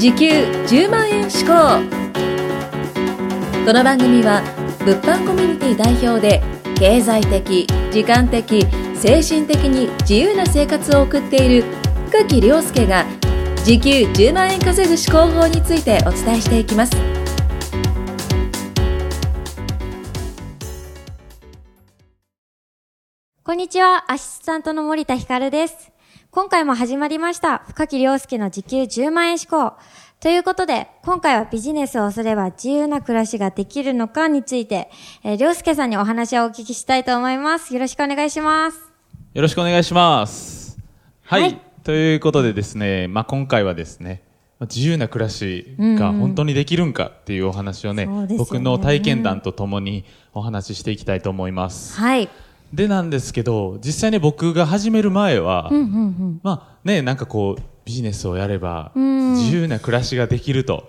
時給10万円志向この番組は物販コミュニティ代表で経済的時間的精神的に自由な生活を送っている深木亮介が時給10万円稼ぐ思考法についてお伝えしていきますこんにちは、アシスタントの森田ひかるです。今回も始まりました、深木亮介の時給10万円志向。ということで、今回はビジネスをすれば自由な暮らしができるのかについて、えー、亮介さんにお話をお聞きしたいと思います。よろしくお願いします。よろしくお願いします。はい。はいということでですね、まあ、今回はですね、まあ自由な暮らしが本当にできるんかっていうお話をね、そうですよね僕の体験談とともにお話ししていきたいと思います。はい。でなんですけど、実際に僕が始める前は、うんうんうん。まあね、なんかこう、ビジネスをやれば、ん自由な暮らしができると、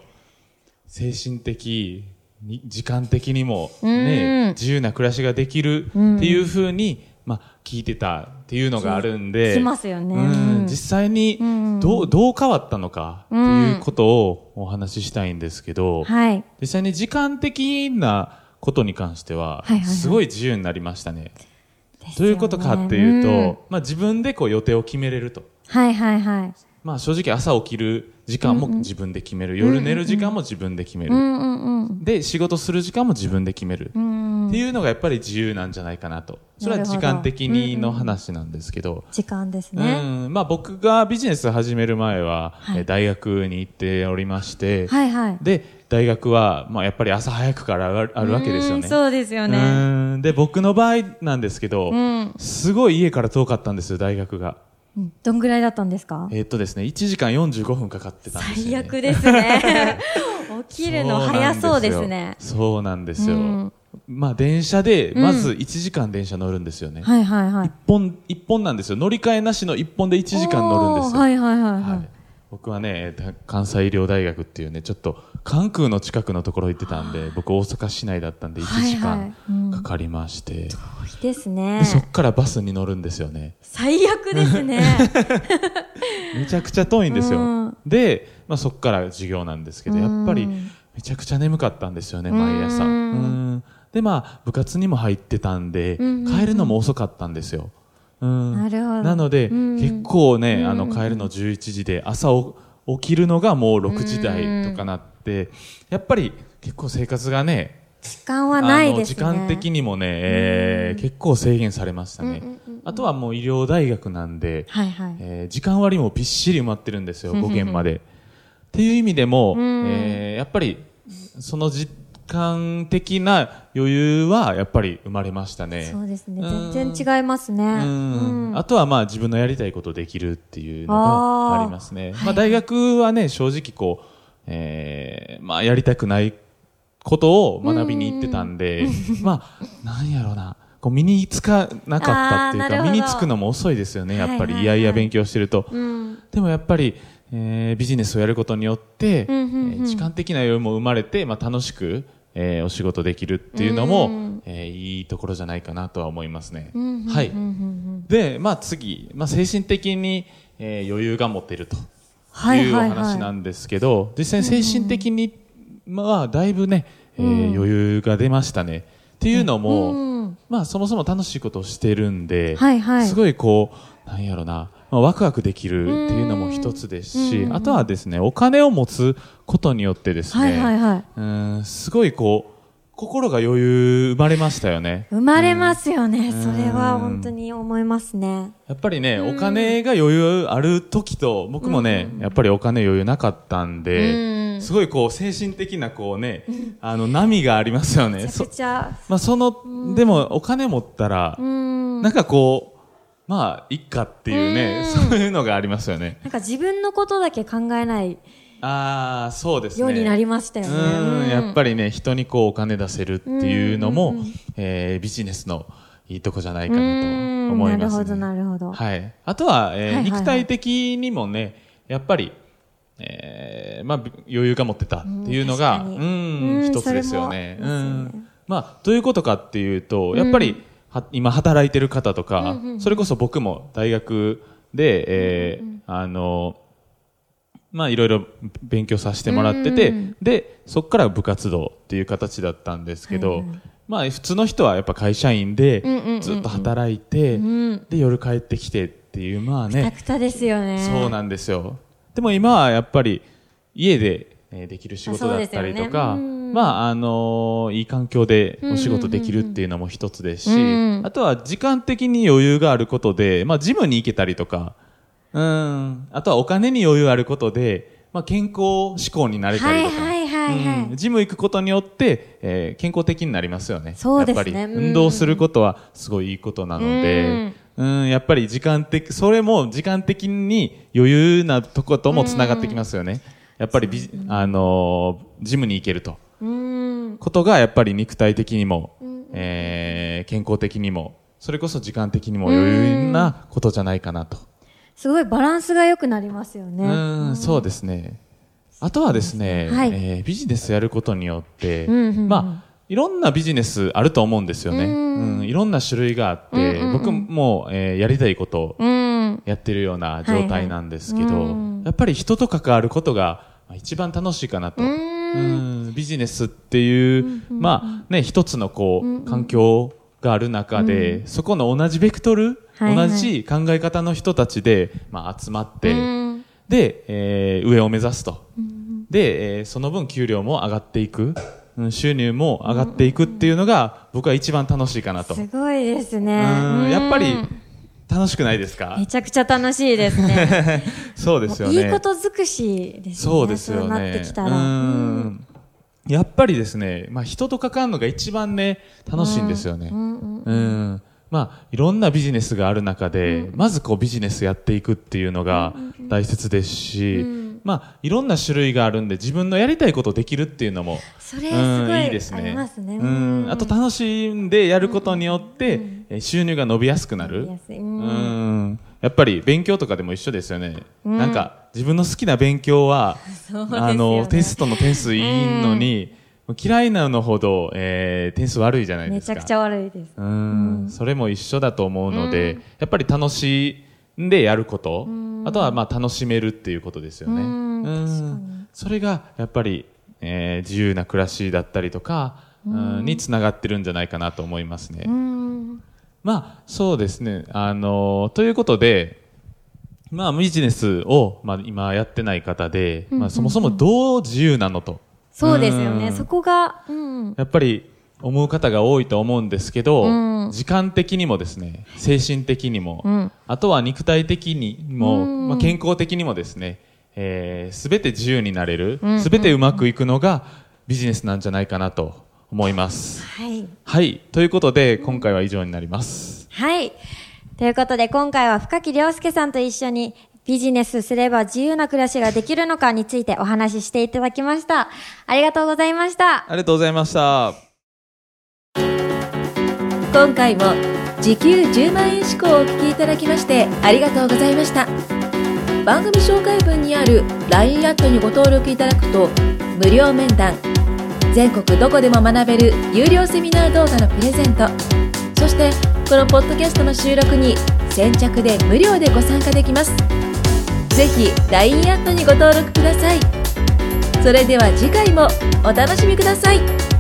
精神的に、時間的にも、うんね、自由な暮らしができるっていうふうに、まあ、聞いてたっていうのがあるんで、しますよね。うん実際にんどう、どう変わったのかっていうことをお話ししたいんですけど、はい。実際に時間的なことに関してははいはいはい、すごい自由になりましたね。ですよねどういうことかっていうと、んまあ自分でこう予定を決めれると。はいはいはい。まあ正直朝起きる時間も自分で決める。夜寝る時間も自分で決める。うんうんうん。で、仕事する時間も自分で決める。うんっていうのがやっぱり自由なんじゃないかなと。それは時間的にの話なんですけど。時間ですうね。ん、まあ僕がビジネス始める前は、はいえー大学に行っておりまして、はいはい。で、大学は、まあやっぱり朝早くからあるあるわけですよね。うんそうですよね。うんで、僕の場合なんですけど、うん。すごい家から遠かったんですよ、大学が。うんどんぐらいだったんですか？えーっとですね、1時間45分かかってたんですよ、ね。最悪ですね。起きるの早そうですね。そうなんですよ。うんまあ電車で、まず1時間電車乗るんですよね。はいはいはい一。本、一本なんですよ。乗り換えなしの一本で1時間乗るんですよ。おーはいはいはいははいい。僕はね、だ関西医療大学っていうね、ちょっと関空の近くのところ行ってたんで、僕大阪市内だったんで1時間うん。かかりまして、いいですね。で。そっからバスに乗るんですよね。最悪ですね。めちゃくちゃ遠いんですよ。うん。で、まあ、そっから授業なんですけど、やっぱりうんめちゃくちゃ眠かったんですよね、毎朝。うん。うんで、まあ、部活にも入ってたんで、うん帰るのも遅かったんですよ。うん。なるほど。なので、うん。結構ね、うん。あの、帰るの11時で、朝お起きるのがもう6時台とかなって、やっぱり結構生活がね、時間はないですね。時間的にもね、えー結構制限されましたね、うんうんうんうんあとはもう医療大学なんで、はいはい。えー時間割もびっしり埋まってるんですよ、5限まで。っていう意味でも、んえーやっぱり、その時間的な余裕はやっぱり生まれましたね。そうですね。うん全然違いますね。あとはまあ自分のやりたいことできるっていうのがありますね。まあ大学はね、正直こう、えーまあやりたくないことを学びに行ってたんで、まあ、なんやろうな。こう身につかなかったっていうか、身につくのも遅いですよね、やっぱり。はいやいや勉強してると。うん。でもやっぱり、えービジネスをやることによって、うんうんうんえー時間的な余裕も生まれて、まあ、楽しく、えーお仕事できるっていうのも、うん。えーいいところじゃないかなとは思いますね。うんうんはい。で、まあ、次、まあ、精神的に、えー余裕が持てるというお話なんですけど、実際に精神的に、まあ、だいぶね、えー余裕が出ましたね。っていうのも、うん。まあ、そもそも楽しいことをしてるんで、はいはい。すごいこう、なんやろな、まあ、ワクワクできるっていうのも一つですし、あとはですね、お金を持つことによってですね、はいはいはい。うんすごいこう、心が余裕生まれましたよね。生まれますよね。んそれは本当に思いますね。やっぱりね、お金が余裕ある時と、僕もね、やっぱりお金余裕なかったんで、うんすごいこう、精神的なこうね、あの、波がありますよね。めちゃそくちゃ。まあ、その、でも、お金持ったら、うん。なんかこう、まあ、いっかっていうね、うんそういうのがありますよね。なんか自分のことだけ考えないああ、そうですね。ようになりましたよね。うん、やっぱり。りね、人にこう、お金出せるっていうのも、えービジネスのいいとこじゃないかなと思います、ね。なるほど、なるほど。はい。あとは、えー肉体的にもね、やっぱり、えーまあ、び余裕が持ってたっていうのが、うん一つですよねうん。まあ、どういうことかっていうと、やっぱり、は今働いてる方とか、うんうんうんそれこそ僕も大学で、えーあの、まあいろいろ勉強させてもらってて、うんで、そこから部活動っていう形だったんですけど、まあ普通の人はやっぱ会社員でずっと働いて、うん。で夜帰ってきてっていう、まあくたね、くたですよね。そうなんですよ。でも今はやっぱり家で、えーできる仕事だったりとか、ね。うん。まああのーいい環境でお仕事できるっていうのも一つですし、うんあとは時間的に余裕があることで、まあジムに行けたりとか、うん、あとはお金に余裕あることで、まあ健康志向になれたりとか、はいはいはいはい。うん。ジム行くことによって、えー健康的になりますよね。そうですね。やっぱり。うん。運動することはすごいいいことなので、うん、やっぱり時間的、それも時間的に余裕なとこともつながってきますよね。やっぱりビジ、あのージムに行けると。うん。ことがやっぱり肉体的にも、えー健康的にも、それこそ時間的にも余裕なことじゃないかなと。すごいバランスが良くなりますよね。うん、そうですね。あとはですね、はいえービジネスやることによって、うんうんうんまあ、いろんなビジネスあると思うんですよね。うん、いろんな種類があって、僕も、えーやりたいことをうん。やってるような状態なんですけど、はいはいうんやっぱり人と関わることがまあ一番楽しいかなと。うんビジネスっていう、まあね、一つのこう、環境がある中で、そこの同じベクトル、はいはい同じ考え方の人たちで、まあ、集まって、うんで、えー上を目指すと。で、えーその分給料も上がっていく。うん収入も上がっていくっていうのが、僕は一番楽しいかなと。すごいですね。うんやっぱりうん楽しくないですか？めちゃくちゃ楽しいですね。そうですよね。いいこと尽くしですね。そうですよそうなっね。てきたら。うんやっぱりですね、まあ人と関わるのが一番ね、楽しいんですよね。うんまあ、いろんなビジネスがある中で、まずこうビジネスやっていくっていうのが大切ですし、まあ、いろんな種類があるんで、自分のやりたいことできるっていうのも、それすうんごいいいですね。ね。うん。あと楽しんでやることによって、え収入が伸びやすくなる。うんうんやっぱり勉強とかでも一緒ですよね。なんか自分の好きな勉強は、ねあの、テストの点数いいのに、嫌いなのほど、えー点数悪いじゃないですか。めちゃくちゃ悪いです。うん、それも一緒だと思うので、やっぱり楽しんでやること、あとはまあ楽しめるっていうことですよね。うんうんそれがやっぱり、えー自由な暮らしだったりとか、うんにつながってるんじゃないかなと思いますね。うん。まあ、そうですね。あのということで、まあ、ビジネスを、まあ、今やってない方で、まあ、そもそもどう自由なのと。そうですよね。うんそこが、うん。やっぱり思う方が多いと思うんですけど、うん時間的にもですね、精神的にも、うんあとは肉体的にも、うんまあ、健康的にもですね、す、べ、て自由になれるうん、すべてうまくいくのがビジネスなんじゃないかなと思います。はい。はい。ということで、今回は以上になります。はい。ということで、今回は深木亮介さんと一緒に、ビジネスすれば自由な暮らしができるのかについてお話ししていただきました。ありがとうございました。ありがとうございました。今回も時給10万円志向をお聞きいただきましてありがとうございました。番組紹介文にある LINE アットにご登録いただくと無料面談全国どこでも学べる有料セミナー動画のプレゼントそしてこのポッドキャストの収録に先着で無料でご参加できます。ぜひ LINE アットにご登録ください。それでは次回もお楽しみください。